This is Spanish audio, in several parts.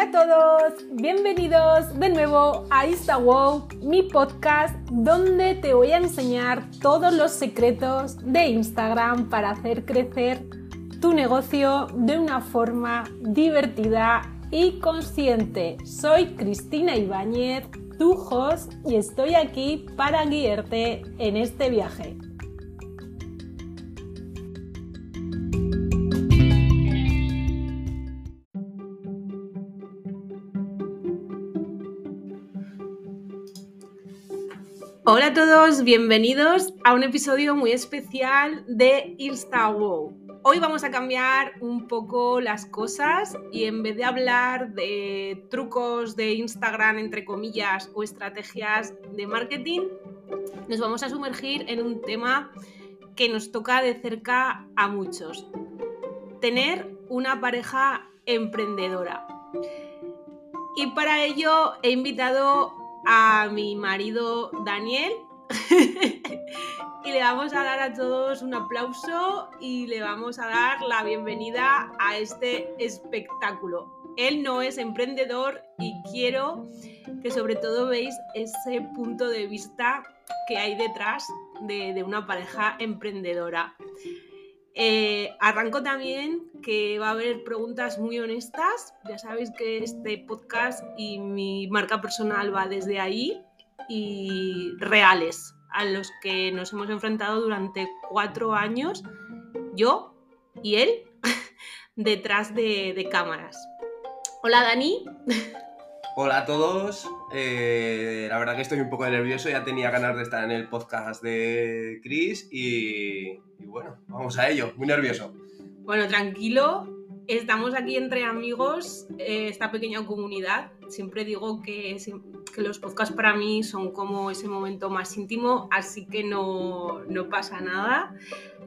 Hola a todos, bienvenidos de nuevo a InstaWow, mi podcast donde te voy a enseñar todos los secretos de Instagram para hacer crecer tu negocio de una forma divertida y consciente. Soy Cristina Ibáñez, tu host, y estoy aquí para guiarte en este viaje. Hola a todos, bienvenidos a un episodio muy especial de InstaWow. Hoy vamos a cambiar un poco las cosas y en vez de hablar de trucos de Instagram, entre comillas, o estrategias de marketing, nos vamos a sumergir en un tema que nos toca de cerca a muchos. Tener una pareja emprendedora. Y para ello he invitado a mi marido Daniel. y le vamos a dar a todos un aplauso y le vamos a dar la bienvenida a este espectáculo. Él no es emprendedor y quiero que sobre todo veáis ese punto de vista que hay detrás de, de una pareja emprendedora. Eh, arranco también que va a haber preguntas muy honestas. Ya sabéis que este podcast y mi marca personal va desde ahí y reales a los que nos hemos enfrentado durante cuatro años, yo y él, detrás de, de cámaras. Hola Dani. Hola a todos. Eh, la verdad que estoy un poco nervioso, ya tenía ganas de estar en el podcast de Chris y, bueno, vamos a ello, muy nervioso. Bueno, tranquilo, estamos aquí entre amigos, eh, esta pequeña comunidad. Siempre digo que, los podcasts para mí son como ese momento más íntimo, así que no, no pasa nada.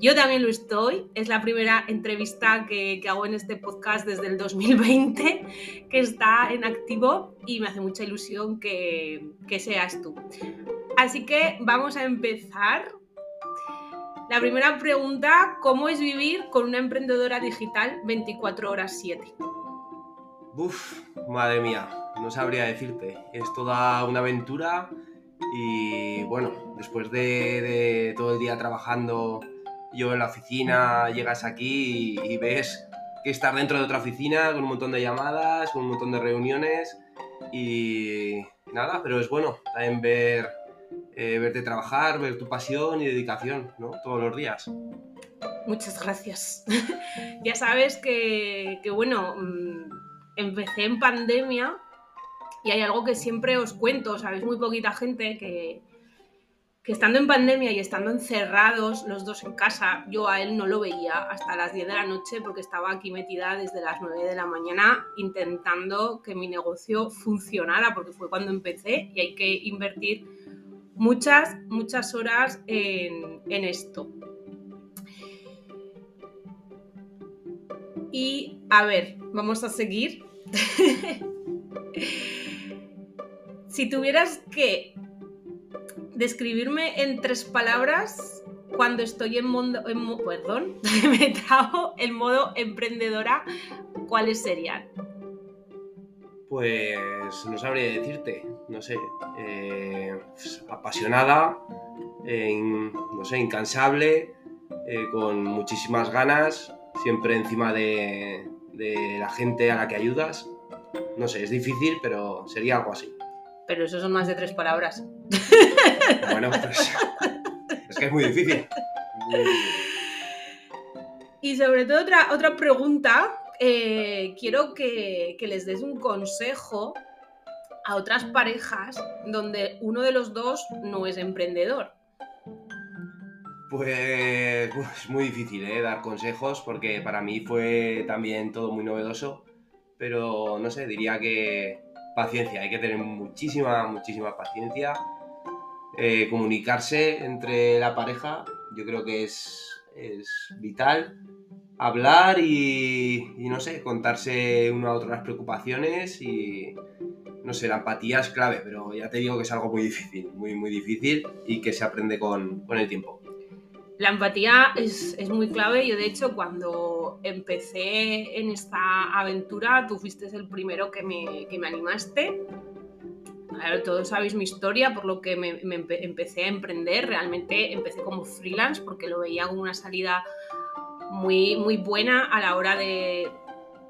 Yo también lo estoy. Es la primera entrevista que, hago en este podcast desde el 2020, que está en activo y me hace mucha ilusión que seas tú. Así que vamos a empezar. La primera pregunta, ¿cómo es vivir con una emprendedora digital 24 horas 7? Uf, madre mía, no sabría decirte. Es toda una aventura y bueno, después de, todo el día trabajando yo en la oficina, llegas aquí y, ves que estás dentro de otra oficina con un montón de llamadas, con un montón de reuniones y nada, pero es bueno también ver, eh, verte trabajar, ver tu pasión y dedicación, ¿no? Todos los días. Muchas gracias. ya sabes que, que, bueno, mm, empecé en pandemia y hay algo que siempre os cuento, sabéis muy poquita gente que, que estando en pandemia y estando encerrados los dos en casa, yo a él no lo veía hasta las 10 de la noche porque estaba aquí metida desde las 9 de la mañana intentando que mi negocio funcionara, porque fue cuando empecé y hay que invertir muchas, muchas horas en, en esto. Y a ver, vamos a seguir. si tuvieras que describirme en tres palabras cuando estoy en modo, en, perdón, me modo emprendedora, ¿cuáles serían? Pues no sabría decirte, no sé, eh, pues, apasionada, no sé, incansable, eh, con muchísimas ganas, siempre encima de, de la gente a la que ayudas. No sé, es difícil, pero sería algo así. Pero eso son más de tres palabras. Bueno, pues es que es muy difícil. Y sobre todo otra, otra pregunta, eh, quiero que, que les des un consejo a otras parejas donde uno de los dos no es emprendedor. Pues es muy difícil ¿eh? dar consejos porque para mí fue también todo muy novedoso, pero no sé, diría que paciencia, hay que tener muchísima, muchísima paciencia eh, comunicarse entre la pareja, yo creo que es, es vital. Hablar y, y, no sé, contarse uno a otro las preocupaciones y, no sé, la empatía es clave, pero ya te digo que es algo muy difícil, muy, muy difícil y que se aprende con, con el tiempo. La empatía es, es, muy clave. Yo, de hecho, cuando empecé en esta aventura, tú fuiste el primero que me, que me animaste. todos sabéis mi historia, por lo que me, me empecé a emprender. Realmente empecé como freelance porque lo veía como una salida muy, muy buena a la hora de,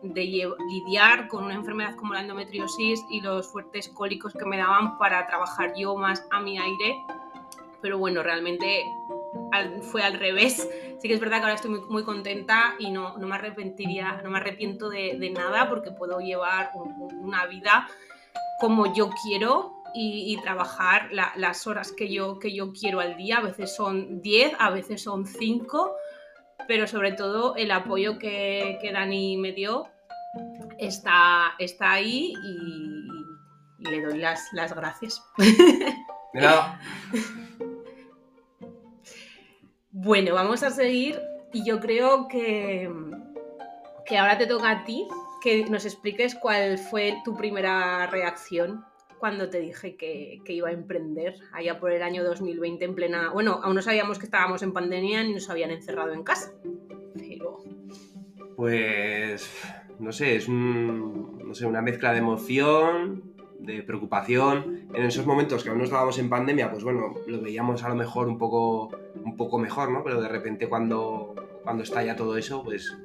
de lidiar con una enfermedad como la endometriosis y los fuertes cólicos que me daban para trabajar yo más a mi aire. Pero bueno, realmente fue al revés. Sí que es verdad que ahora estoy muy, muy contenta y no, no, me arrepentiría, no me arrepiento de, de nada porque puedo llevar una vida como yo quiero y, trabajar las horas que yo, que yo quiero al día. A veces son 10, a veces son 5, pero sobre todo el apoyo que, que Dani me dio está, está ahí y, y le doy las, las gracias. De nada. Bueno, vamos a seguir y yo creo que, que ahora te toca a ti que nos expliques cuál fue tu primera reacción cuando te dije que, que, iba a emprender allá por el año 2020 en plena... Bueno, aún no sabíamos que estábamos en pandemia ni nos habían encerrado en casa. Pero... Pues... No sé, es un, no sé, una mezcla de emoción, de preocupación. En esos momentos que aún no estábamos en pandemia, pues bueno, lo veíamos a lo mejor un poco, un poco mejor, ¿no? Pero de repente cuando, cuando estalla todo eso, pues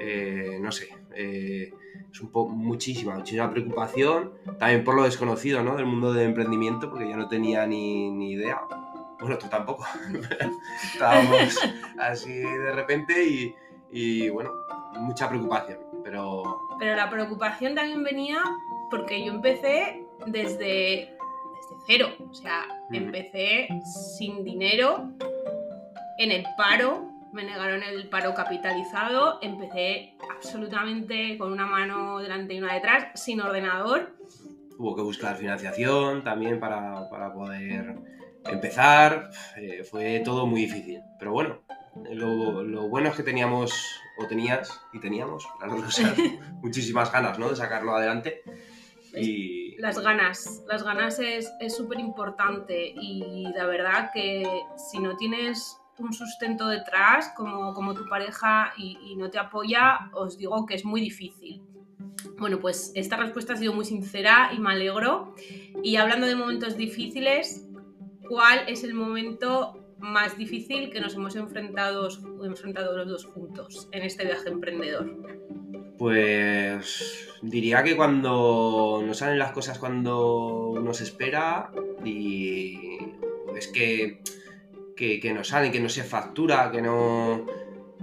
eh, no sé, eh, es un poco muchísima, muchísima preocupación. También por lo desconocido, ¿no? Del mundo del emprendimiento, porque yo no tenía ni, ni idea. Bueno, tú tampoco. Estábamos así de repente y, y bueno, mucha preocupación, pero... Pero la preocupación también venía porque yo empecé desde, desde cero, o sea, empecé sin dinero, en el paro, me negaron el paro capitalizado, empecé absolutamente con una mano delante y una detrás, sin ordenador. Hubo que buscar financiación también para, para poder empezar, eh, fue todo muy difícil, pero bueno, lo, lo, bueno es que teníamos, o tenías, y teníamos, claro, o sea, muchísimas ganas ¿no? de sacarlo adelante. Y... Las ganas, las ganas es súper importante y la verdad que si no tienes un sustento detrás como, como tu pareja y, y, no te apoya, os digo que es muy difícil. Bueno, pues esta respuesta ha sido muy sincera y me alegro. Y hablando de momentos difíciles, ¿cuál es el momento más difícil que nos hemos enfrentado, enfrentado los dos juntos en este viaje emprendedor? Pues diría que cuando no salen las cosas cuando uno se espera y es que, que, no salen, que no se factura, que no...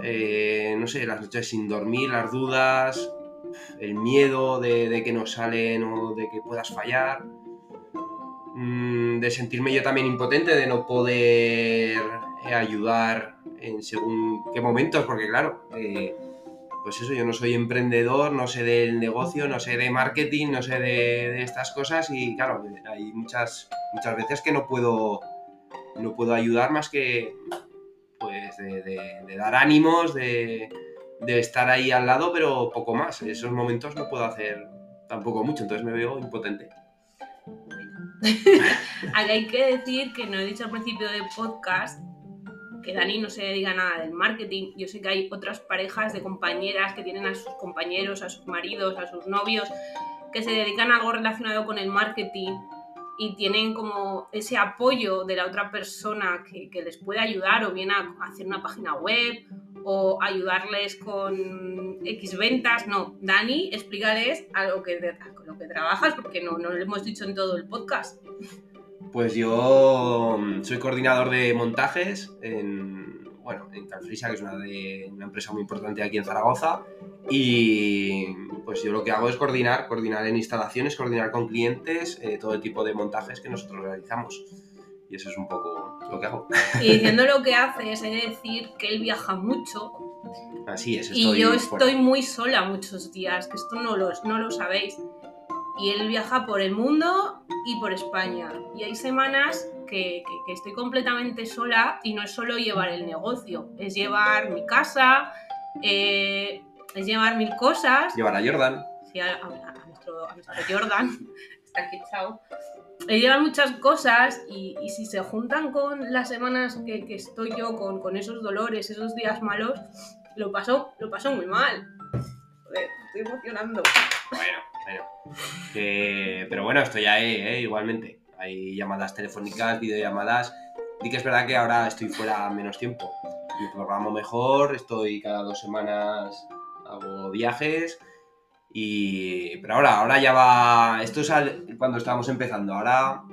Eh, no sé, las noches sin dormir, las dudas, el miedo de, que no salen o de que puedas fallar, mm, de sentirme yo también impotente, de no poder ayudar en según qué momentos, porque claro, eh, pues eso, yo no soy emprendedor, no sé del negocio, no sé de marketing, no sé de, estas cosas y claro, hay muchas, muchas veces que no puedo, no puedo ayudar más que pues de, dar ánimos, de, estar ahí al lado, pero poco más. En esos momentos no puedo hacer tampoco mucho, entonces me veo impotente. hay que decir que no he dicho al principio del podcast que Dani no se dedica a nada del marketing. Yo sé que hay otras parejas de compañeras que tienen a sus compañeros, a sus maridos, a sus novios, que se dedican a algo relacionado con el marketing y tienen como ese apoyo de la otra persona que, les puede ayudar o bien a hacer una página web o ayudarles con X ventas. No, Dani, explícales a lo que, lo que trabajas porque no, no lo hemos dicho en todo el podcast. Pues yo mm, soy coordinador de montajes en, bueno, en Calfrisa, que es una, de, una empresa muy importante aquí en Zaragoza. Y pues yo lo que hago es coordinar, coordinar en instalaciones, coordinar con clientes, eh, todo el tipo de montajes que nosotros realizamos. Y eso es un poco lo que hago. Y diciendo lo que hace, es decir que él viaja mucho. Así es, estoy Y yo estoy muy sola muchos días, que esto no lo, no lo sabéis y él viaja por el mundo y por España. Y hay semanas que, que, que, estoy completamente sola y no es solo llevar el negocio, es llevar mi casa, eh, es llevar mil cosas. Llevar a Jordan. Sí, a, a, a, nuestro, a nuestro, Jordan. Está aquí, chao. llevan muchas cosas y, si se juntan con las semanas que, estoy yo con, con, esos dolores, esos días malos, lo paso, lo paso muy mal. Joder, estoy emocionando. Bueno, bueno. pero bueno, estoy ahí, ¿eh? igualmente. Hay llamadas telefónicas, videollamadas. Y que es verdad que ahora estoy fuera menos tiempo. Me programo mejor, estoy cada dos semanas, hago viajes y, pero ahora, ahora ya va. Esto es cuando estábamos empezando. Ahora,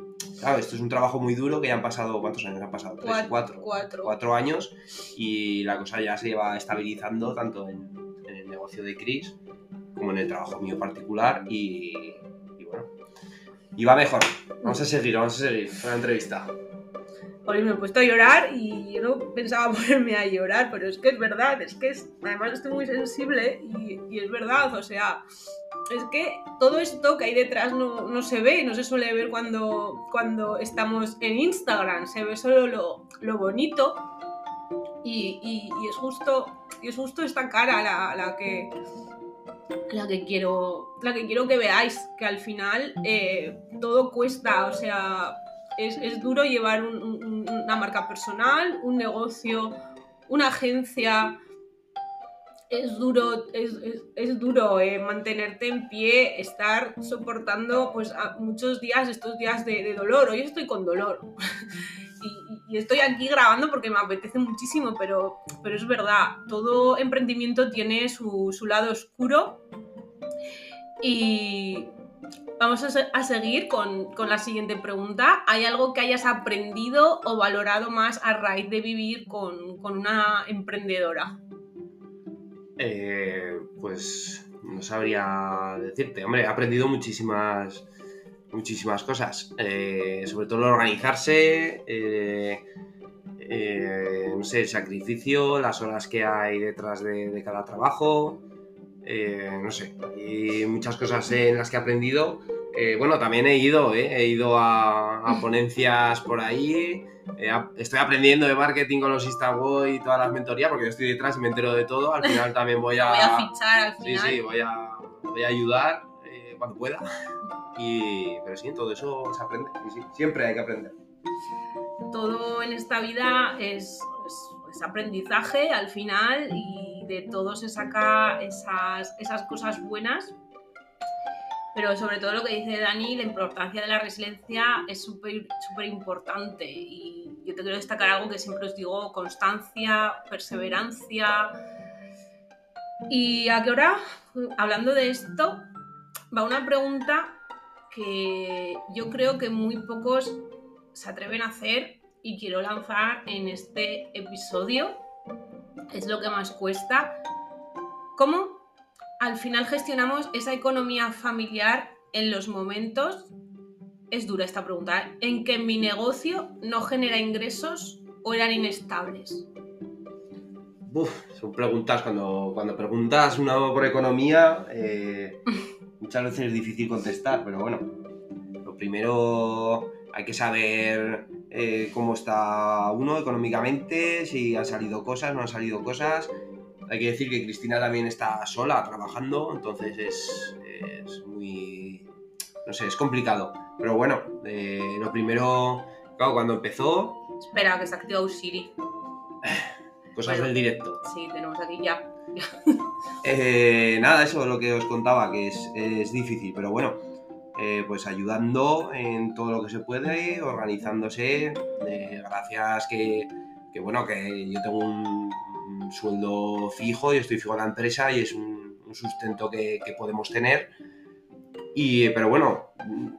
claro, esto es un trabajo muy duro que ya han pasado. ¿Cuántos años han pasado? ¿Tres? Cuatro. Cuatro. años. Y la cosa ya se va estabilizando tanto en, el negocio de Chris como en el trabajo mío particular. Y, y bueno. Y va mejor. Vamos a seguir, vamos a seguir con la entrevista me he puesto a llorar y yo no pensaba ponerme a llorar, pero es que es verdad, es que es, además estoy muy sensible y, es verdad, o sea, es que todo esto que hay detrás no, no, se ve, no se suele ver cuando, cuando estamos en Instagram, se ve solo lo, lo bonito y, y, es justo, y es justo esta cara la, la que la que quiero la que quiero que veáis que al final eh, todo cuesta o sea es, duro llevar una marca personal, un negocio, una agencia. Es duro, es, duro eh, mantenerte en pie, estar soportando pues, muchos días, estos días de, dolor. Hoy estoy con dolor. y, estoy aquí grabando porque me apetece muchísimo, pero, pero es verdad, todo emprendimiento tiene su, su lado oscuro. Y, Vamos a, seguir con, la siguiente pregunta. ¿Hay algo que hayas aprendido o valorado más a raíz de vivir con, una emprendedora? Eh, pues no sabría decirte. Hombre, he aprendido muchísimas, muchísimas cosas. Eh, sobre todo organizarse, eh, no sé, el sacrificio, las horas que hay detrás de cada trabajo. Eh, no sé, hay muchas cosas en las que he aprendido. Eh, bueno, también he ido, eh, he ido a, ponencias por ahí. estoy aprendiendo de marketing con los Instaboy y todas las mentorías porque yo estoy detrás y me entero de todo. Al final también voy a. voy a fichar al final. Sí, sí, voy a, voy a ayudar cuando pueda. Y, pero sí, todo eso se aprende. sí, siempre hay que aprender. Todo en esta vida es, es aprendizaje al final y de todo se saca esas, esas cosas buenas. Pero sobre todo lo que dice Dani, la importancia de la resiliencia es súper súper importante. Y yo te quiero destacar algo que siempre os digo, constancia, perseverancia. ¿Y a qué hora? Hablando de esto, va una pregunta que yo creo que muy pocos se atreven a hacer y quiero lanzar en este episodio es lo que más cuesta. ¿Cómo al final gestionamos esa economía familiar en los momentos? Es dura esta pregunta, ¿eh? en que mi negocio no genera ingresos o eran inestables. son preguntas, cuando, cuando preguntas una por economía, eh, muchas veces es difícil contestar, pero bueno, lo primero hay que saber eh, cómo está uno económicamente, si han salido cosas, no han salido cosas. Hay que decir que Cristina también está sola trabajando, entonces es, muy... no sé, es complicado. Pero bueno, eh, lo primero, claro, cuando empezó... Espera, que se ha activado Siri. Cosas del directo. Sí, tenemos aquí ya. Eh, nada, eso es lo que os contaba, que es, es difícil, pero bueno, eh, pues ayudando en todo lo que se puede, organizándose. Eh, gracias que, bueno, que yo tengo un, sueldo fijo, y estoy fijo en la empresa y es un, sustento que, podemos tener. Y, pero bueno,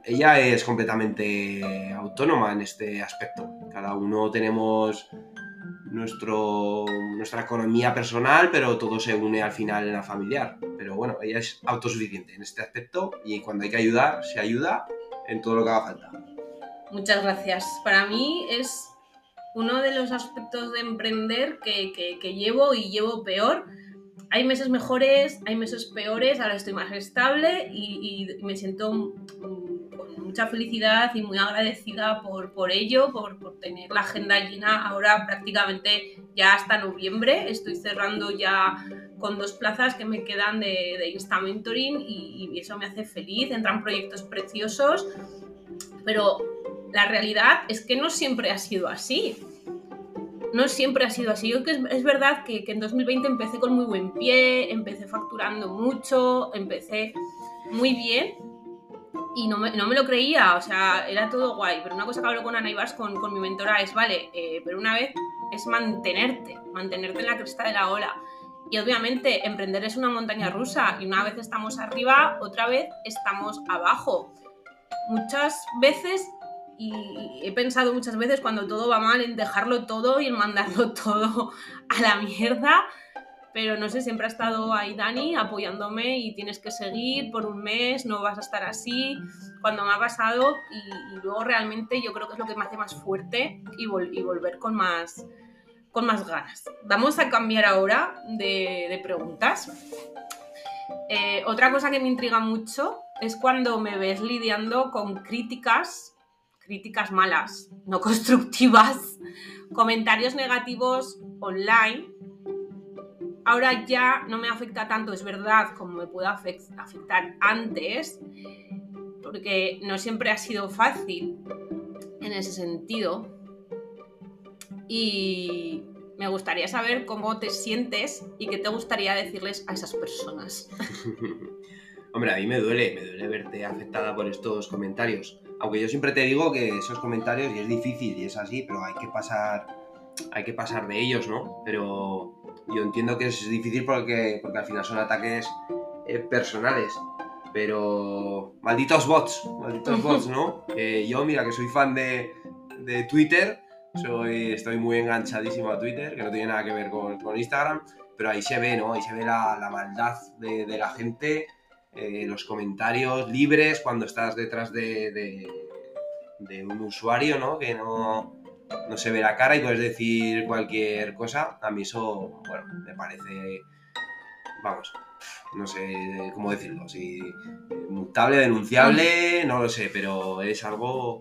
ella es completamente autónoma en este aspecto. Cada uno tenemos nuestro, nuestra economía personal, pero todo se une al final en la familiar. Pero bueno, ella es autosuficiente en este aspecto y cuando hay que ayudar, se ayuda en todo lo que haga falta. Muchas gracias. Para mí es uno de los aspectos de emprender que, que llevo y llevo peor. Hay meses mejores, hay meses peores, ahora estoy más estable y, y me siento mucha felicidad y muy agradecida por, por ello, por, por, tener la agenda llena ahora prácticamente ya hasta noviembre. Estoy cerrando ya con dos plazas que me quedan de, de Insta Mentoring y, y, eso me hace feliz. Entran proyectos preciosos. Pero la realidad es que no siempre ha sido así. No siempre ha sido así. Yo que es, verdad que, que en 2020 empecé con muy buen pie, empecé facturando mucho, empecé muy bien, y no me, no me, lo creía, o sea, era todo guay. Pero una cosa que hablo con Ana Ibars, con, con mi mentora, es, vale, eh, pero una vez es mantenerte, mantenerte en la cresta de la ola. Y obviamente emprender es una montaña rusa y una vez estamos arriba, otra vez estamos abajo. Muchas veces, y he pensado muchas veces cuando todo va mal en dejarlo todo y en mandarlo todo a la mierda, pero no sé, siempre ha estado ahí Dani apoyándome y tienes que seguir por un mes, no vas a estar así, cuando me ha pasado y, luego realmente yo creo que es lo que me hace más fuerte y, volver con más, con más ganas. Vamos a cambiar ahora de, preguntas. Eh, otra cosa que me intriga mucho es cuando me ves lidiando con críticas, críticas malas, no constructivas, comentarios negativos online ahora ya no me afecta tanto, es verdad, como me puede afectar antes, porque no siempre ha sido fácil en ese sentido. Y me gustaría saber cómo te sientes y qué te gustaría decirles a esas personas. Hombre, a mí me duele, me duele verte afectada por estos comentarios. Aunque yo siempre te digo que esos comentarios, y es difícil y es así, pero hay que pasar, hay que pasar de ellos, ¿no? Pero yo entiendo que es difícil porque, porque al final son ataques eh, personales. Pero malditos bots, malditos bots, ¿no? yo, mira, que soy fan de, de, Twitter, soy, estoy muy enganchadísimo a Twitter, que no tiene nada que ver con, con Instagram, pero ahí se ve, ¿no? Ahí se ve la, la maldad de, de, la gente, eh, los comentarios libres cuando estás detrás de, un usuario, ¿no? Que no, no se ve la cara y puedes decir cualquier cosa, a mí eso, bueno, me parece, vamos, no sé cómo decirlo, si mutable, denunciable, no lo sé, pero es algo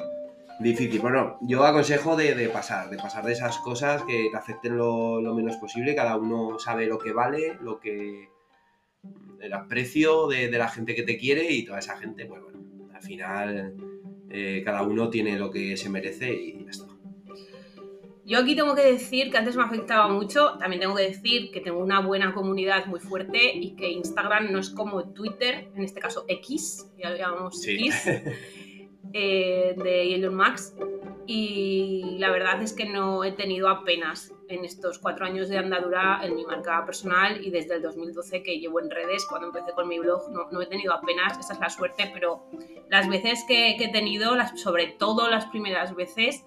difícil. Bueno, yo aconsejo de, pasar, de pasar de esas cosas que te afecten lo, menos posible, cada uno sabe lo que vale, lo que el aprecio de, la gente que te quiere y toda esa gente, pues bueno, al final eh, cada uno tiene lo que se merece y ya está. Yo aquí tengo que decir que antes me afectaba mucho, también tengo que decir que tengo una buena comunidad muy fuerte y que Instagram no es como Twitter, en este caso X, ya lo llamamos X, eh, de Elon Max. Y la verdad es que no he tenido apenas en estos cuatro años de andadura en mi marca personal y desde el 2012 que llevo en redes, cuando empecé con mi blog, no, he tenido apenas, esa es la suerte, pero las veces que, que he tenido, las, sobre todo las primeras veces,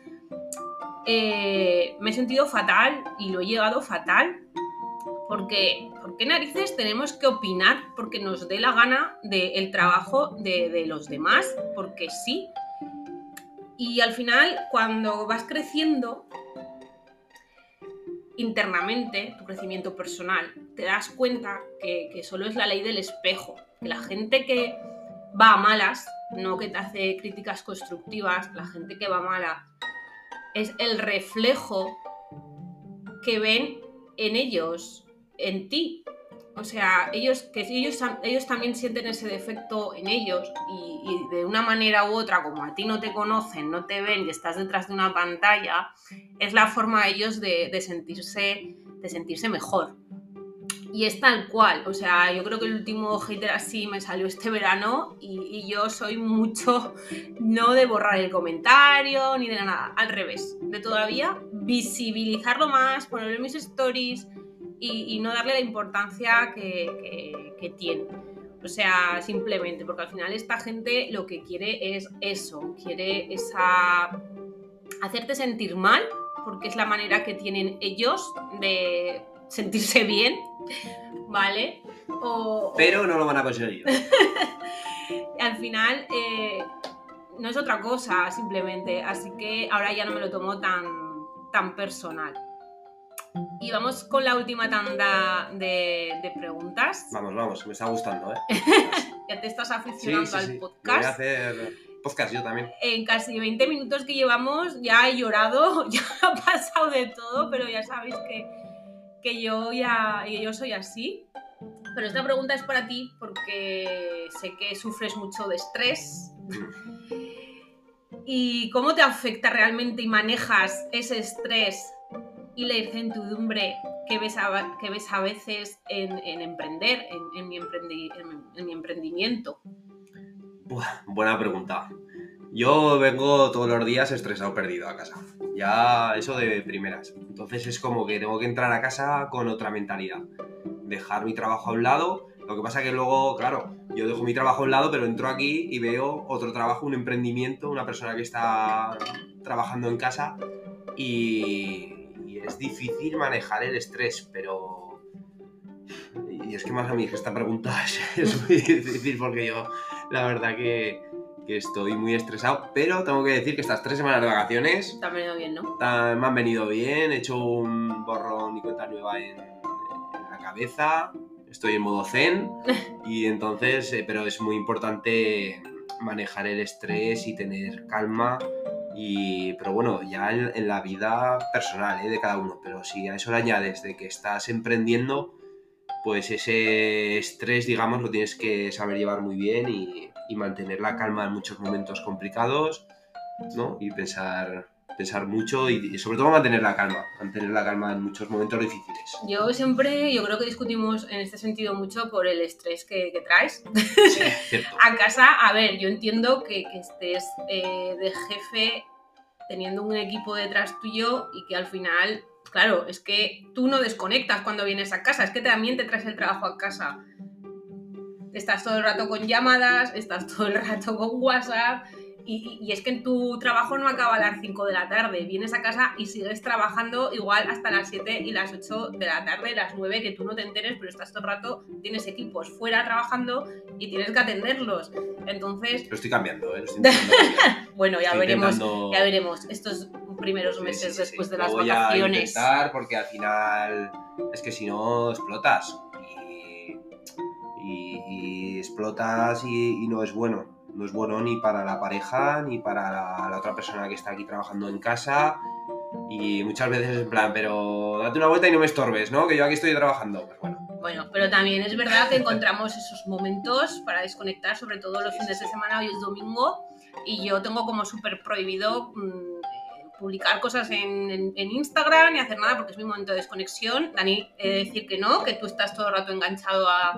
eh, me he sentido fatal y lo he llegado fatal. Porque, ¿por qué narices tenemos que opinar porque nos dé la gana del trabajo de, los demás? Porque sí. Y al final, cuando vas creciendo internamente, tu crecimiento personal, te das cuenta que, solo es la ley del espejo. La gente que va a malas, no que te hace críticas constructivas, la gente que va mala es el reflejo que ven en ellos, en ti. O sea, ellos, que ellos, ellos también sienten ese defecto en ellos y, de una manera u otra, como a ti no te conocen, no te ven y estás detrás de una pantalla, es la forma de ellos de, sentirse, de sentirse mejor. Y es tal cual, o sea, yo creo que el último hater así me salió este verano y, yo soy mucho no de borrar el comentario ni de nada, al revés, de todavía visibilizarlo más, ponerlo mis stories y, no darle la importancia que, que tiene. O sea, simplemente, porque al final esta gente lo que quiere es eso, quiere esa... hacerte sentir mal, porque es la manera que tienen ellos de sentirse bien, ¿vale? Pero no lo van a conseguir. Al final eh, no es otra cosa, simplemente. Así que ahora ya no me lo tomo tan, tan personal. Y vamos con la última tanda de, preguntas. Vamos, vamos, me está gustando, ¿eh? ya te estás aficionando al podcast. Voy a hacer podcast yo también. En casi 20 minutos que llevamos ya he llorado, ya ha pasado de todo, pero ya sabéis que que yo ya yo soy así. Pero esta pregunta es para ti porque sé que sufres mucho de estrés. ¿Y cómo te afecta realmente y manejas ese estrés y la incertidumbre que ves a, que ves a veces en, emprender, en, mi en, mi emprendimiento? buena pregunta. Yo vengo todos los días estresado, perdido a casa. Ya eso de primeras. Entonces es como que tengo que entrar a casa con otra mentalidad. Dejar mi trabajo a un lado. Lo que pasa que luego, claro, yo dejo mi trabajo a un lado, pero entro aquí y veo otro trabajo, un emprendimiento, una persona que está trabajando en casa y, es difícil manejar el estrés, pero... Y es que más a mí que esta pregunta es muy difícil porque yo, la verdad que que estoy muy estresado, pero tengo que decir que estas tres semanas de vacaciones... Te han venido bien, ¿no? me han venido bien, he hecho un borrón y cuenta nueva en, la cabeza, estoy en modo zen y entonces, eh, pero es muy importante manejar el estrés y tener calma y, pero bueno, ya en, la vida personal ¿eh? de cada uno, pero si a eso le añades de que estás emprendiendo, pues ese estrés, digamos, lo tienes que saber llevar muy bien y, y mantener la calma en muchos momentos complicados, ¿no? Y pensar, pensar mucho y, sobre todo mantener la calma, mantener la calma en muchos momentos difíciles. Yo siempre, yo creo que discutimos en este sentido mucho por el estrés que, traes a casa. A ver, yo entiendo que, que estés eh, de jefe teniendo un equipo detrás tuyo y que al final, claro, es que tú no desconectas cuando vienes a casa, es que también te traes el trabajo a casa estás todo el rato con llamadas, estás todo el rato con WhatsApp. Y, es que en tu trabajo no acaba a las 5 de la tarde, vienes a casa y sigues trabajando igual hasta las 7 y las 8 de la tarde, las 9, que tú no te enteres, pero estás todo el rato, tienes equipos fuera trabajando y tienes que atenderlos. Entonces... Lo estoy cambiando, ¿eh? bueno, ya veremos, ya veremos estos primeros meses después de las vacaciones. Voy a porque al final es que si no explotas y, explotas y, no es bueno. No es bueno ni para la pareja ni para la, otra persona que está aquí trabajando en casa. Y muchas veces en plan, pero date una vuelta y no me estorbes, ¿no? Que yo aquí estoy trabajando. Pues bueno. Bueno, pero también es verdad que encontramos esos momentos para desconectar, sobre todo los fines de semana, hoy es domingo, y yo tengo como súper prohibido mm, publicar cosas en, en, Instagram ni hacer nada porque es mi momento de desconexión. Dani, he de decir que no, que tú estás todo el rato enganchado a,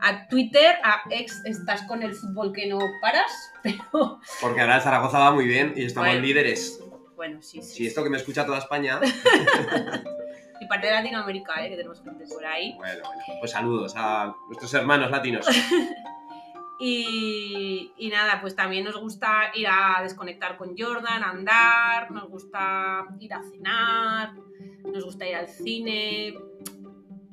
a Twitter, a ex, estás con el fútbol que no paras, pero... Porque ahora Zaragoza va muy bien y estamos líderes. Bueno, sí, sí. Si esto que me escucha toda España... y parte de Latinoamérica, ¿eh? que tenemos gente por ahí. Bueno, bueno. Pues saludos a nuestros hermanos latinos. y, y, nada, pues también nos gusta ir a desconectar con Jordan, andar, nos gusta ir a cenar, nos gusta ir al cine,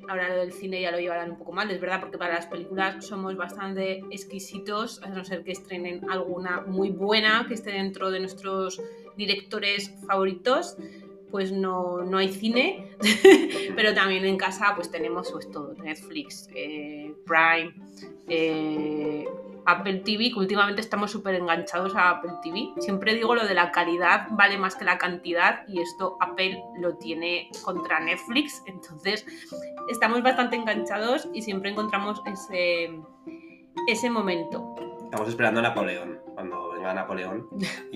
ahora lo del cine ya lo llevarán un poco mal, es verdad, porque para las películas somos bastante exquisitos, a no ser que estrenen alguna muy buena que esté dentro de nuestros directores favoritos, pues no, no hay cine, pero también en casa pues tenemos pues todo, Netflix, eh, Prime, eh, Apple TV, que últimamente estamos súper enganchados a Apple TV. Siempre digo lo de la calidad vale más que la cantidad y esto Apple lo tiene contra Netflix, entonces estamos bastante enganchados y siempre encontramos ese, ese momento. Estamos esperando a Napoleón, cuando venga Napoleón.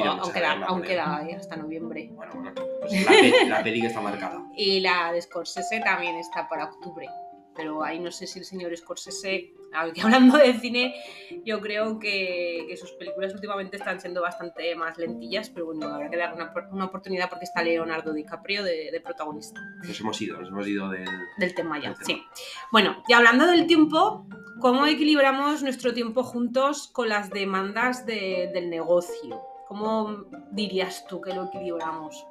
aunque, da, aunque da hasta noviembre. Bueno, bueno, pues la, la peli que está marcada. Y la de Scorsese también está para octubre pero ahí no sé si el señor Scorsese, hablando de cine, yo creo que, sus películas últimamente están siendo bastante más lentillas, pero bueno, habrá que dar una, oportunidad porque está Leonardo DiCaprio de, protagonista. Nos hemos ido, nos hemos ido del, del tema ya, sí. Bueno, y hablando del tiempo, ¿cómo equilibramos nuestro tiempo juntos con las demandas del negocio? ¿Cómo dirías tú que lo equilibramos?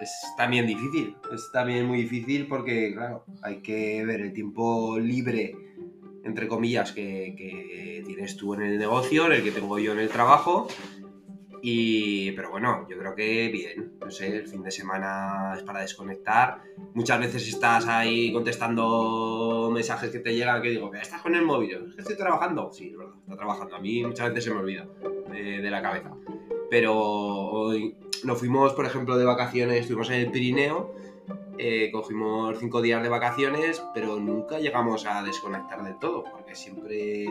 Es también difícil. Es también muy difícil porque, claro, hay que ver el tiempo libre, entre comillas, que, tienes tú en el negocio, en el que tengo yo en el trabajo. Y, pero bueno, yo creo que bien, no sé, el fin de semana es para desconectar. Muchas veces estás ahí contestando mensajes que te llegan que digo, que estás con el móvil, es que estoy trabajando. Sí, es verdad, está trabajando. A mí muchas veces se me olvida de, de la cabeza. Pero hoy nos fuimos, por ejemplo, de vacaciones, estuvimos en el Pirineo eh, cogimos cinco días de vacaciones, pero nunca llegamos a desconectar del todo, porque siempre,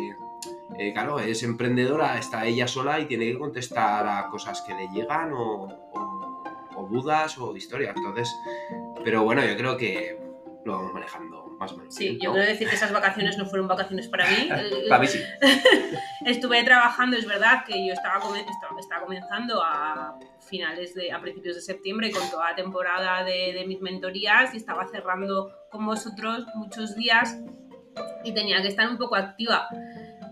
eh, claro, es emprendedora, está ella sola y tiene que contestar a cosas que le llegan o, o, o dudas o historias. Entonces, pero bueno, yo creo que lo vamos manejando más o menos. Sí, yo ¿no? quiero decir que esas vacaciones no fueron vacaciones para mí. Para mí sí. Estuve trabajando, es verdad que yo estaba, estaba, estaba comenzando a finales de, a principios de septiembre con toda la temporada de, de mis mentorías y estaba cerrando con vosotros muchos días y tenía que estar un poco activa.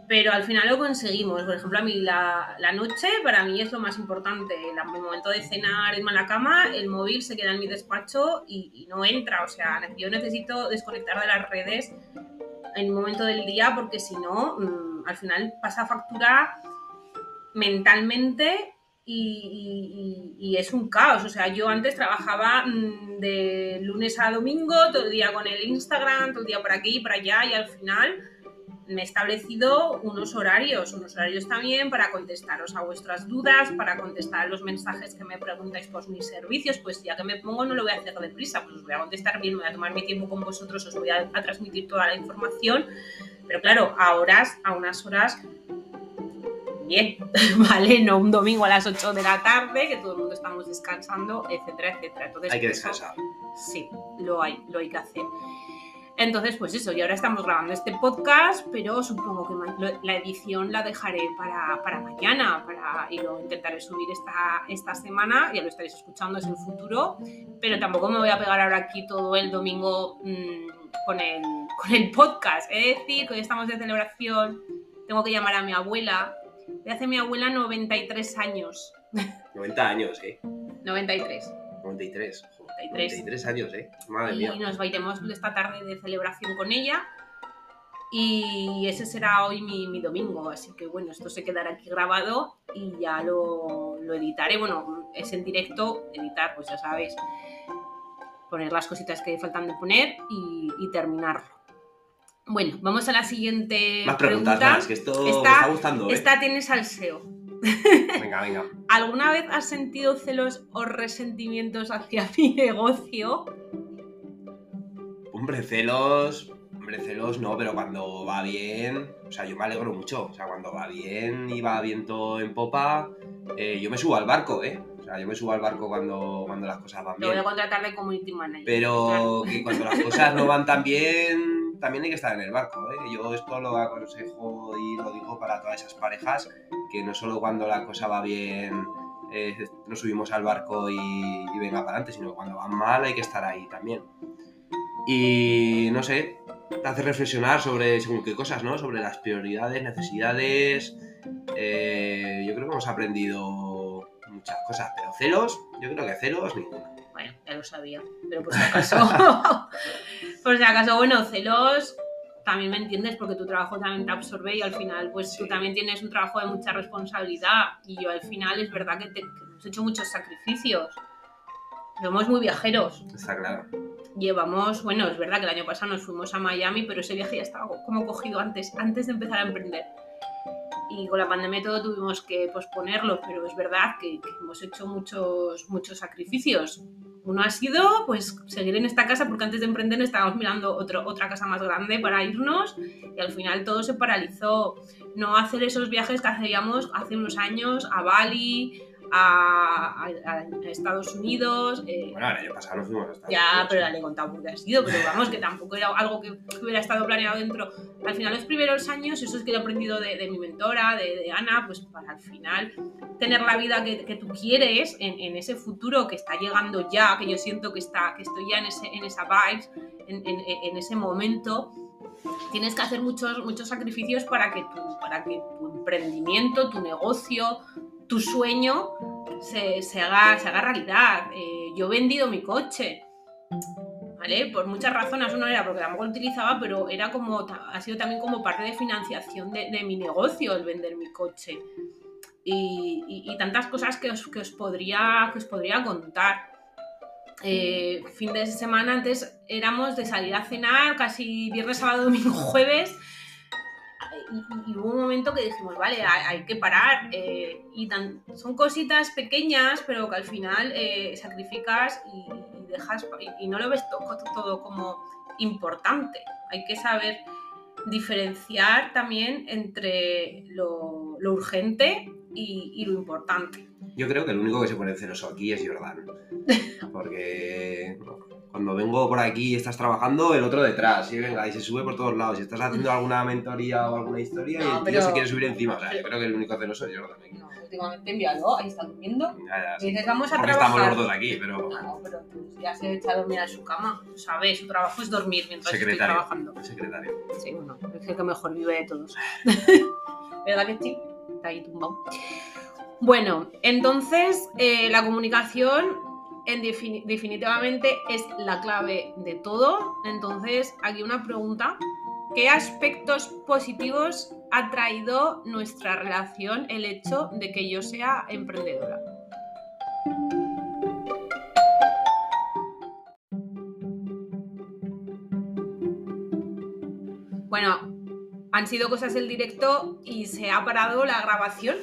Pero al final lo conseguimos. Por ejemplo, a mí la, la noche para mí es lo más importante. El momento de cenar, irme a la cama, el móvil se queda en mi despacho y, y no entra. O sea, yo necesito desconectar de las redes en un momento del día porque si no, mm, al final pasa factura mentalmente y, y- y es un caos. O sea, yo antes trabajaba mm, de lunes a domingo, todo el día con el Instagram, todo el día por aquí y por allá y al final me he establecido unos horarios, unos horarios también para contestaros a vuestras dudas, para contestar a los mensajes que me preguntáis por mis servicios, pues ya que me pongo no lo voy a hacer deprisa, pues os voy a contestar bien, me voy a tomar mi tiempo con vosotros, os voy a, a transmitir toda la información, pero claro, a horas, a unas horas bien, ¿vale? No un domingo a las 8 de la tarde, que todo el mundo estamos descansando, etcétera, etcétera. Entonces, Hay que eso- descansar. Sí, lo hay, lo hay que hacer. Entonces, pues eso, y ahora estamos grabando este podcast, pero supongo que la edición la dejaré para, para mañana, para, y lo intentaré subir esta, esta semana, ya lo estaréis escuchando, es el futuro, pero tampoco me voy a pegar ahora aquí todo el domingo mm, con, el, con el podcast. Es decir, que hoy estamos de celebración, tengo que llamar a mi abuela, de hace mi abuela 93 años. 90 años, ¿eh? 93. 93. Joder, 93. 93 años, ¿eh? Madre y mía. nos iremos esta tarde de celebración con ella. Y ese será hoy mi, mi domingo, así que bueno, esto se quedará aquí grabado y ya lo, lo editaré. Bueno, es en directo, editar, pues ya sabéis, poner las cositas que faltan de poner y, y terminarlo. Bueno, vamos a la siguiente Más preguntas pregunta. más, que esto me Esta- está gustando, ¿eh? Esta tiene salseo. Venga, venga. ¿Alguna vez has sentido celos o resentimientos hacia mi negocio? Hombre, celos. Hombre, celos no, pero cuando va bien. O sea, yo me alegro mucho. O sea, cuando va bien y va viento en popa, eh, yo me subo al barco, ¿eh? O sea, yo me subo al barco cuando, cuando las cosas van Lo voy bien. a contratar de community manager. Pero Claro. que cuando las cosas no van tan bien, también hay que estar en el barco, ¿eh? Yo esto lo aconsejo y lo digo para todas esas parejas, que no solo cuando la cosa va bien eh, nos subimos al barco y, y venga para adelante, sino que cuando van mal hay que estar ahí también. Y no sé, te hace reflexionar sobre según qué cosas, ¿no? Sobre las prioridades, necesidades. Eh, yo creo que hemos aprendido muchas cosas, pero celos, yo creo que celos ninguno. Bueno, ya lo sabía, pero por si acaso. por si acaso, bueno, celos. También me entiendes porque tu trabajo también te absorbe y al final, pues tú también tienes un trabajo de mucha responsabilidad. Y yo al final es verdad que, te- que hemos hecho muchos sacrificios. Somos muy viajeros. Está claro. Llevamos, bueno, es verdad que el año pasado nos fuimos a Miami, pero ese viaje ya estaba como cogido antes, antes de empezar a emprender. Y con la pandemia todo tuvimos que posponerlo, pero es verdad que, que hemos hecho muchos, muchos sacrificios. Uno ha sido, pues, seguir en esta casa, porque antes de emprender estábamos mirando otro, otra casa más grande para irnos y al final todo se paralizó. No hacer esos viajes que hacíamos hace unos años a Bali, a, a- a Estados Unidos, eh, Bueno, el año pasado nos fuimos hasta ya, pero ya le he contado por qué ha sido, pero vamos, que tampoco era algo que hubiera estado planeado dentro. Al final, los primeros años, eso es que he aprendido de, de mi mentora, de, de Ana, pues para al final tener la vida que, que tú quieres en, en ese futuro que está llegando ya, que yo siento que, está, que estoy ya en, ese, en esa vibes, en, en- en ese momento. Tienes que hacer muchos, muchos sacrificios para que, tu, para que tu emprendimiento, tu negocio, tu sueño se, se haga, se haga realidad. Eh, yo he vendido mi coche, ¿vale? Por muchas razones, uno era porque tampoco lo utilizaba, pero era como, ha sido también como parte de financiación de, mi negocio el vender mi coche. Y tantas cosas que os, que os podría, que os podría contar. Eh, fin de semana antes éramos de salir a cenar casi viernes, sábado, domingo, jueves y, y- hubo un momento que dijimos, vale, hay, que parar. eh, y tan- son cositas pequeñas, pero que al final eh, sacrificas y dejas y, no lo ves todo, todo como importante. Hay que saber diferenciar también entre lo, urgente y, lo importante. Yo creo que el único que se pone celoso aquí es Jordan. Porque cuando vengo por aquí y estás trabajando, el otro detrás, y venga, y se sube por todos lados. Si estás haciendo alguna mentoría o alguna historia, y el tío se quiere subir encima. O sea, yo creo que el único celoso es Jordan. Aquí. No, últimamente envíalo, ahí está durmiendo. y dices, vamos a Porque trabajar. estamos los dos aquí, pero. No, pero ya se echa a dormir en su cama. Sabes, su trabajo es dormir mientras estoy trabajando. El secretario. Sí, bueno, es el que mejor vive de todos. ¿Verdad que sí? Bueno, entonces eh, la comunicación definitivamente es la clave de todo. Entonces, aquí una pregunta. ¿Qué aspectos positivos ha traído nuestra relación el hecho de que yo sea emprendedora? Bueno, han sido cosas del directo y se ha parado la grabación.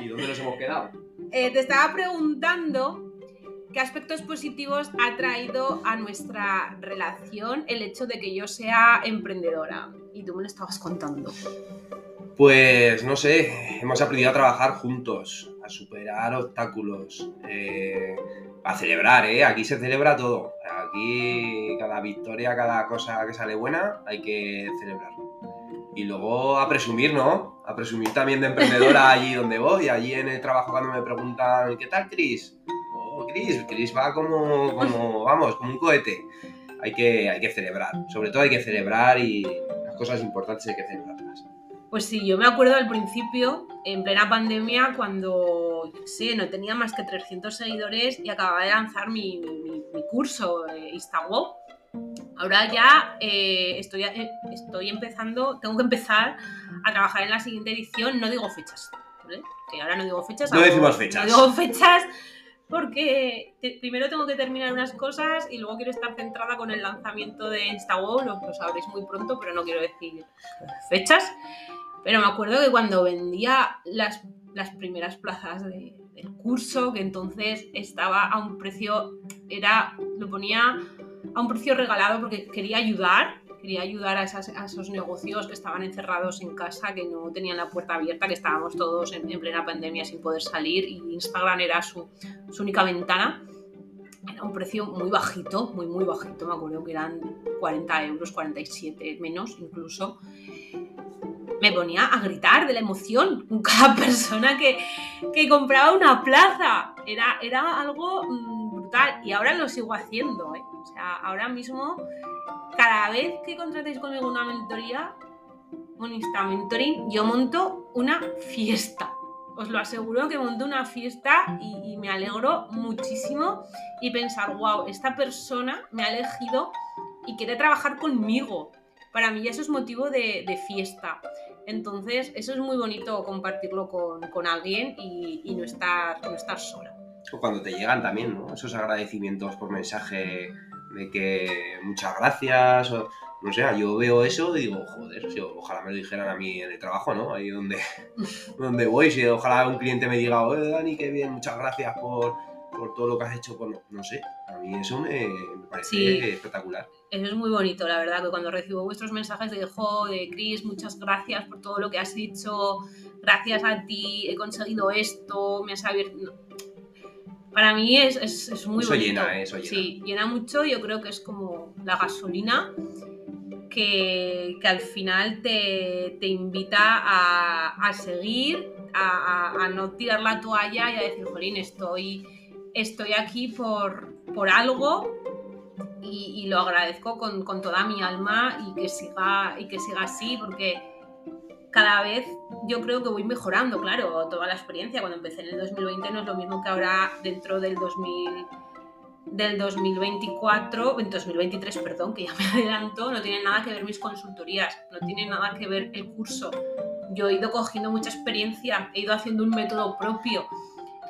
¿Y dónde nos hemos quedado? Eh, te estaba preguntando ¿Qué aspectos positivos ha traído a nuestra relación el hecho de que yo sea emprendedora? Y tú me lo estabas contando. Pues no sé, hemos aprendido a trabajar juntos, a superar obstáculos, eh, a celebrar, ¿eh? Aquí se celebra todo. Aquí cada victoria, cada cosa que sale buena, hay que celebrarlo. Y luego a presumir, ¿no? A presumir también de emprendedora allí donde voy, allí en el trabajo cuando me preguntan, ¿qué tal, Cris? Chris, Chris va como, como, vamos, como un cohete. Hay que, hay que celebrar, sobre todo hay que celebrar y las cosas importantes hay que celebrarlas. Pues sí, yo me acuerdo al principio, en plena pandemia, cuando, sé, no tenía más que 300 seguidores y acababa de lanzar mi, mi, curso eh, InstaWop. Ahora ya eh, estoy, eh, estoy empezando, tengo que empezar a trabajar en la siguiente edición, no digo fechas, ¿vale? Que ahora no digo fechas. No decimos fechas. No digo fechas porque primero tengo que terminar unas cosas y luego quiero estar centrada con el lanzamiento de InstaWall, lo, lo sabréis muy pronto, pero no quiero decir fechas. Pero me acuerdo que cuando vendía las, las primeras plazas del curso, que entonces estaba a un precio, era, lo ponía a un precio regalado porque quería ayudar quería ayudar a, esos negocios que estaban encerrados en casa, que no tenían la puerta abierta, que estábamos todos en, plena pandemia sin poder salir y Instagram era su, única ventana. Era un precio muy bajito, muy, muy bajito. Me acuerdo que eran 40 euros, 47 menos incluso. Me ponía a gritar de la emoción con cada persona que, que compraba una plaza. Era, era algo mm, brutal y ahora lo sigo haciendo. ¿eh? O sea, ahora mismo cada vez que contratéis conmigo una mentoría, un Insta Mentoring, yo monto una fiesta. Os lo aseguro que monto una fiesta y, me alegro muchísimo y pensar, wow, esta persona me ha elegido y quiere trabajar conmigo. Para mí eso es motivo de, fiesta. Entonces, eso es muy bonito compartirlo con, alguien y, no, estar, no estar sola. O cuando te llegan también, ¿no? Esos agradecimientos por mensaje de que muchas gracias, o, no sé, yo veo eso y digo, joder, ojalá me lo dijeran a mí en el trabajo, ¿no? Ahí donde, donde voy, si ojalá un cliente me diga, oye, Dani, qué bien, muchas gracias por, todo lo que has hecho, no, sé, a mí eso me, parece espectacular. Eso es muy bonito, la verdad, que cuando recibo vuestros mensajes de, de Chris, muchas gracias por todo lo que has hecho, gracias a ti, he conseguido esto, me has abierto para mí es, es, muy eso Llena, eso llena. Sí, llena mucho. Yo creo que es como la gasolina que, al final te, invita a, seguir, a, no tirar la toalla y a decir, Jolín, estoy, estoy aquí por, por algo y, lo agradezco con, con, toda mi alma y que siga, y que siga así porque cada vez yo creo que voy mejorando, claro, toda la experiencia. Cuando empecé en el 2020 no es lo mismo que ahora dentro del 2000 del 2024, 2023, perdón, que ya me adelanto, no tiene nada que ver mis consultorías, no tiene nada que ver el curso. Yo he ido cogiendo mucha experiencia, he ido haciendo un método propio.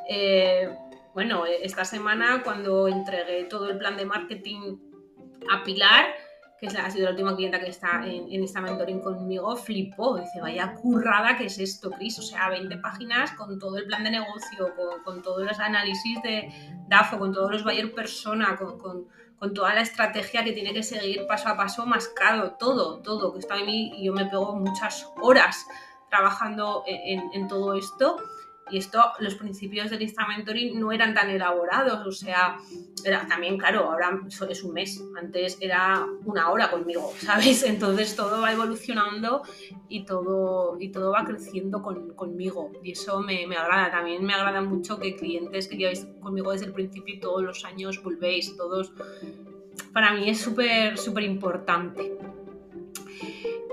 Eh, bueno, esta semana cuando entregué todo el plan de marketing a Pilar, que ha sido la última clienta que está en, en esta mentoring conmigo, flipó. Dice, vaya currada que es esto, Cris. O sea, 20 páginas con todo el plan de negocio, con, con todos los análisis de DAFO, con todos los buyer persona, con, con, toda la estrategia que tiene que seguir paso a paso mascado, todo, todo, que está en mí y yo me pego muchas horas trabajando en, en, en todo esto. Y esto, los principios del Insta Mentoring no eran tan elaborados, o sea, era también, claro, ahora es un mes, antes era una hora conmigo, ¿sabes? Entonces todo va evolucionando y todo, y todo va creciendo con, conmigo y eso me, me, agrada. También me agrada mucho que clientes que lleváis conmigo desde el principio y todos los años volvéis, todos, para mí es súper, súper importante.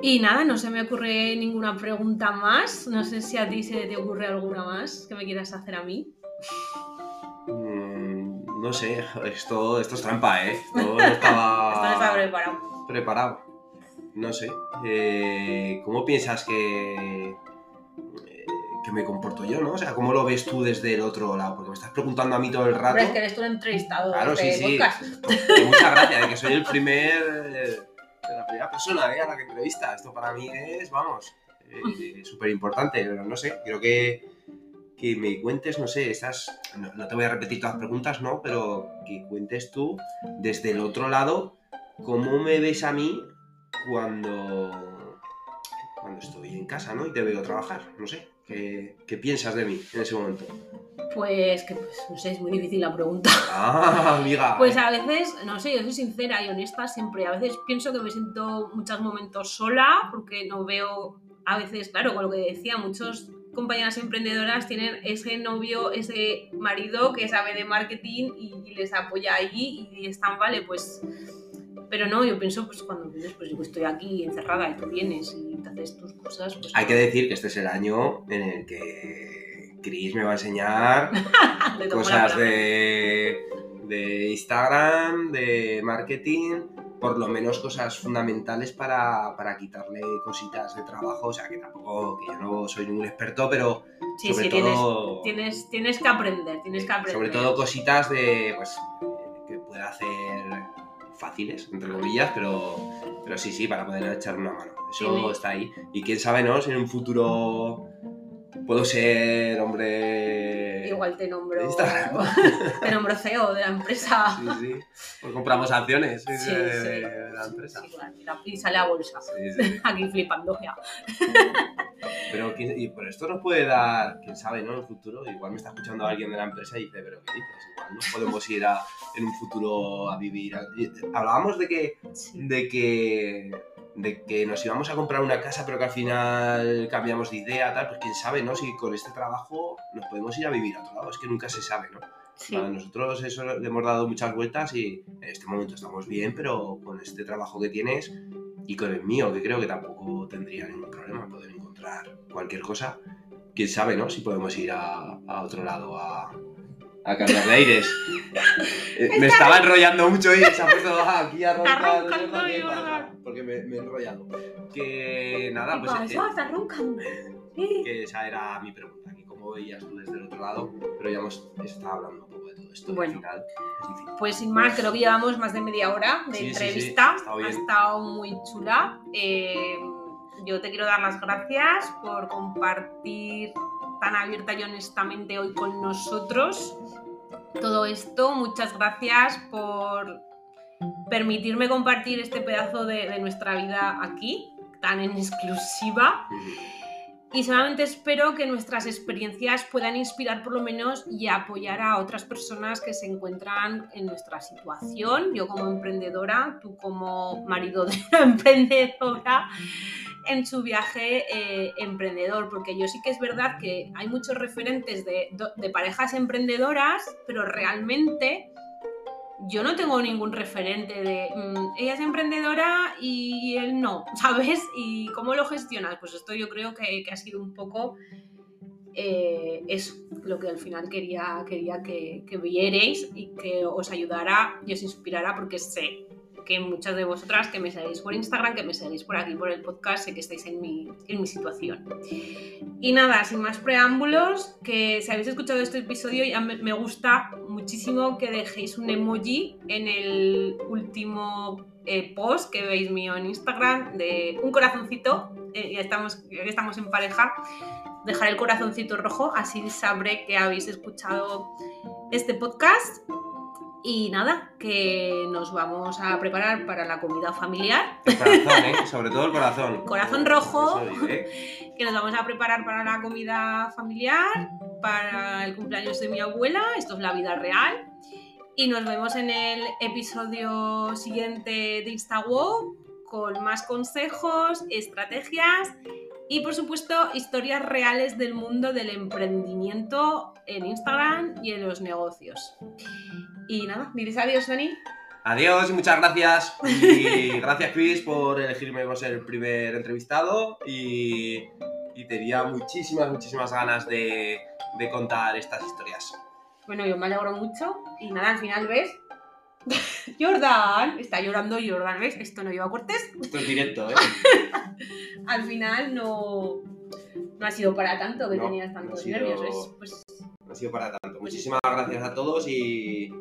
Y nada, no se me ocurre ninguna pregunta más. No sé si a ti se te ocurre alguna más que me quieras hacer a mí. Mm, no sé, esto, esto es trampa, ¿eh? Esto no estaba, Esto no estaba preparado. preparado. No sé. Eh, ¿Cómo piensas que, eh, que me comporto yo, no? O sea, ¿cómo lo ves tú desde el otro lado? Porque me estás preguntando a mí todo el rato. Hombre, es que eres tú el entrevistado Claro, sí, sí. podcast. Muchas gracias, de que soy el primer. Persona eh, a la que entrevista. Esto para mí es, vamos, eh, súper importante. Pero no sé, creo que, que me cuentes, no sé, estas. No, no te voy a repetir todas las preguntas, ¿no? Pero que cuentes tú desde el otro lado cómo me ves a mí cuando. Cuando estoy en casa, ¿no? Y te veo trabajar, no sé. ¿Qué, qué piensas de mí en ese momento? Pues que, pues, no sé, es muy difícil la pregunta. Ah, amiga. Pues a veces, no sé, yo soy sincera y honesta siempre. A veces pienso que me siento muchos momentos sola porque no veo, a veces, claro, con lo que decía, muchos compañeras emprendedoras tienen ese novio, ese marido que sabe de marketing y, y les apoya ahí y están, vale, pues... Pero no, yo pienso, pues cuando vienes, pues yo estoy aquí encerrada y tú vienes y te haces tus cosas, pues... Hay que decir que este es el año en el que Chris me va a enseñar cosas de, de Instagram, de marketing, por lo menos cosas fundamentales para, para quitarle cositas de trabajo. O sea, que tampoco, que yo no soy ningún experto, pero Sí, sobre sí, tienes, todo... tienes, tienes que aprender, tienes que aprender. Sobre todo cositas de, pues, que pueda hacer fáciles, entre comillas, pero, pero sí, sí, para poder echar una mano. Eso está ahí. Y quién sabe, ¿no? Si en un futuro puedo ser hombre... Igual te nombro, de te nombro CEO de la empresa. Sí, sí. Pues compramos acciones de, Sí, de- sí. de la empresa. Y sale a bolsa. Sí, sí. Aquí flipando ya. Pero y por esto nos puede dar, quién sabe, ¿no? En el futuro, igual me está escuchando alguien de la empresa y dice, pero ¿qué dices? Igual nos podemos ir a, en un futuro a vivir. a- Hablábamos de que, de que de que nos íbamos a comprar una casa pero que al final cambiamos de idea, tal, pues quién sabe, ¿no? Si con este trabajo nos podemos ir a vivir a otro lado, es que nunca se sabe, ¿no? Sí. A nosotros eso le hemos dado muchas vueltas y en este momento estamos bien, pero con este trabajo que tienes y con el mío, que creo que tampoco tendría ningún problema poder encontrar cualquier cosa, quién sabe, ¿no? Si podemos ir a, a otro lado a, a cambiar de aires. Eh, me estaba enrollando mucho y se ha puesto aquí a roncar. Porque me, me he enrollado. Que nada, ¿Qué pues pasa? eh, ¿Estás roncando? Sí. que esa era mi pregunta, que cómo veías tú desde el otro lado, pero ya hemos estado hablando un poco de todo esto. Bueno. al final es. Pues sin más, creo que llevamos más de media hora de Sí, sí, entrevista. sí, ha estado bien. ha estado muy chula. Eh, yo te quiero dar las gracias por compartir tan abierta y honestamente hoy con nosotros todo esto. Muchas gracias por permitirme compartir este pedazo de, de nuestra vida aquí, tan en exclusiva. Y solamente espero que nuestras experiencias puedan inspirar por lo menos y apoyar a otras personas que se encuentran en nuestra situación. Yo como emprendedora, tú como marido de una emprendedora en su viaje eh, emprendedor, porque yo sí que es verdad que hay muchos referentes de, de parejas emprendedoras, pero realmente yo no tengo ningún referente de mm, ella es emprendedora y él no, ¿sabes? ¿Y cómo lo gestionas? Pues esto yo creo que, que ha sido un poco eh, eso, lo que al final quería, quería que, que vierais y que os ayudara y os inspirara porque sé que muchas de vosotras que me seguís por Instagram, que me seguís por aquí por el podcast, sé que estáis en mi, en mi situación. Y nada, sin más preámbulos, que si habéis escuchado este episodio ya me, gusta muchísimo que dejéis un emoji en el último eh, post que veis mío en Instagram de un corazoncito, eh, ya, estamos, ya estamos en pareja, dejar el corazoncito rojo, así sabré que habéis escuchado este podcast. Y nada, que nos vamos a preparar para la comida familiar. El corazón, ¿eh? Sobre todo el corazón. Corazón rojo. Que nos vamos a preparar para la comida familiar, para el cumpleaños de mi abuela, esto es la vida real. Y nos vemos en el episodio siguiente de InstaWow con más consejos, estrategias y por supuesto historias reales del mundo del emprendimiento en Instagram y en los negocios. Y nada, diles adiós, Dani. Adiós y muchas gracias. Y gracias, Chris, por elegirme por ser el primer entrevistado. Y, y tenía muchísimas, muchísimas ganas de, de contar estas historias. Bueno, yo me alegro mucho. Y nada, al final, ¿ves? Jordan, está llorando Jordan, ¿ves? Esto no lleva cortes. Esto es directo, ¿eh? Al final no, no ha sido para tanto que No, tenías no tantos sido- nervios. ¿ves? Pues No ha sido para tanto. Muchísimas gracias a todos y,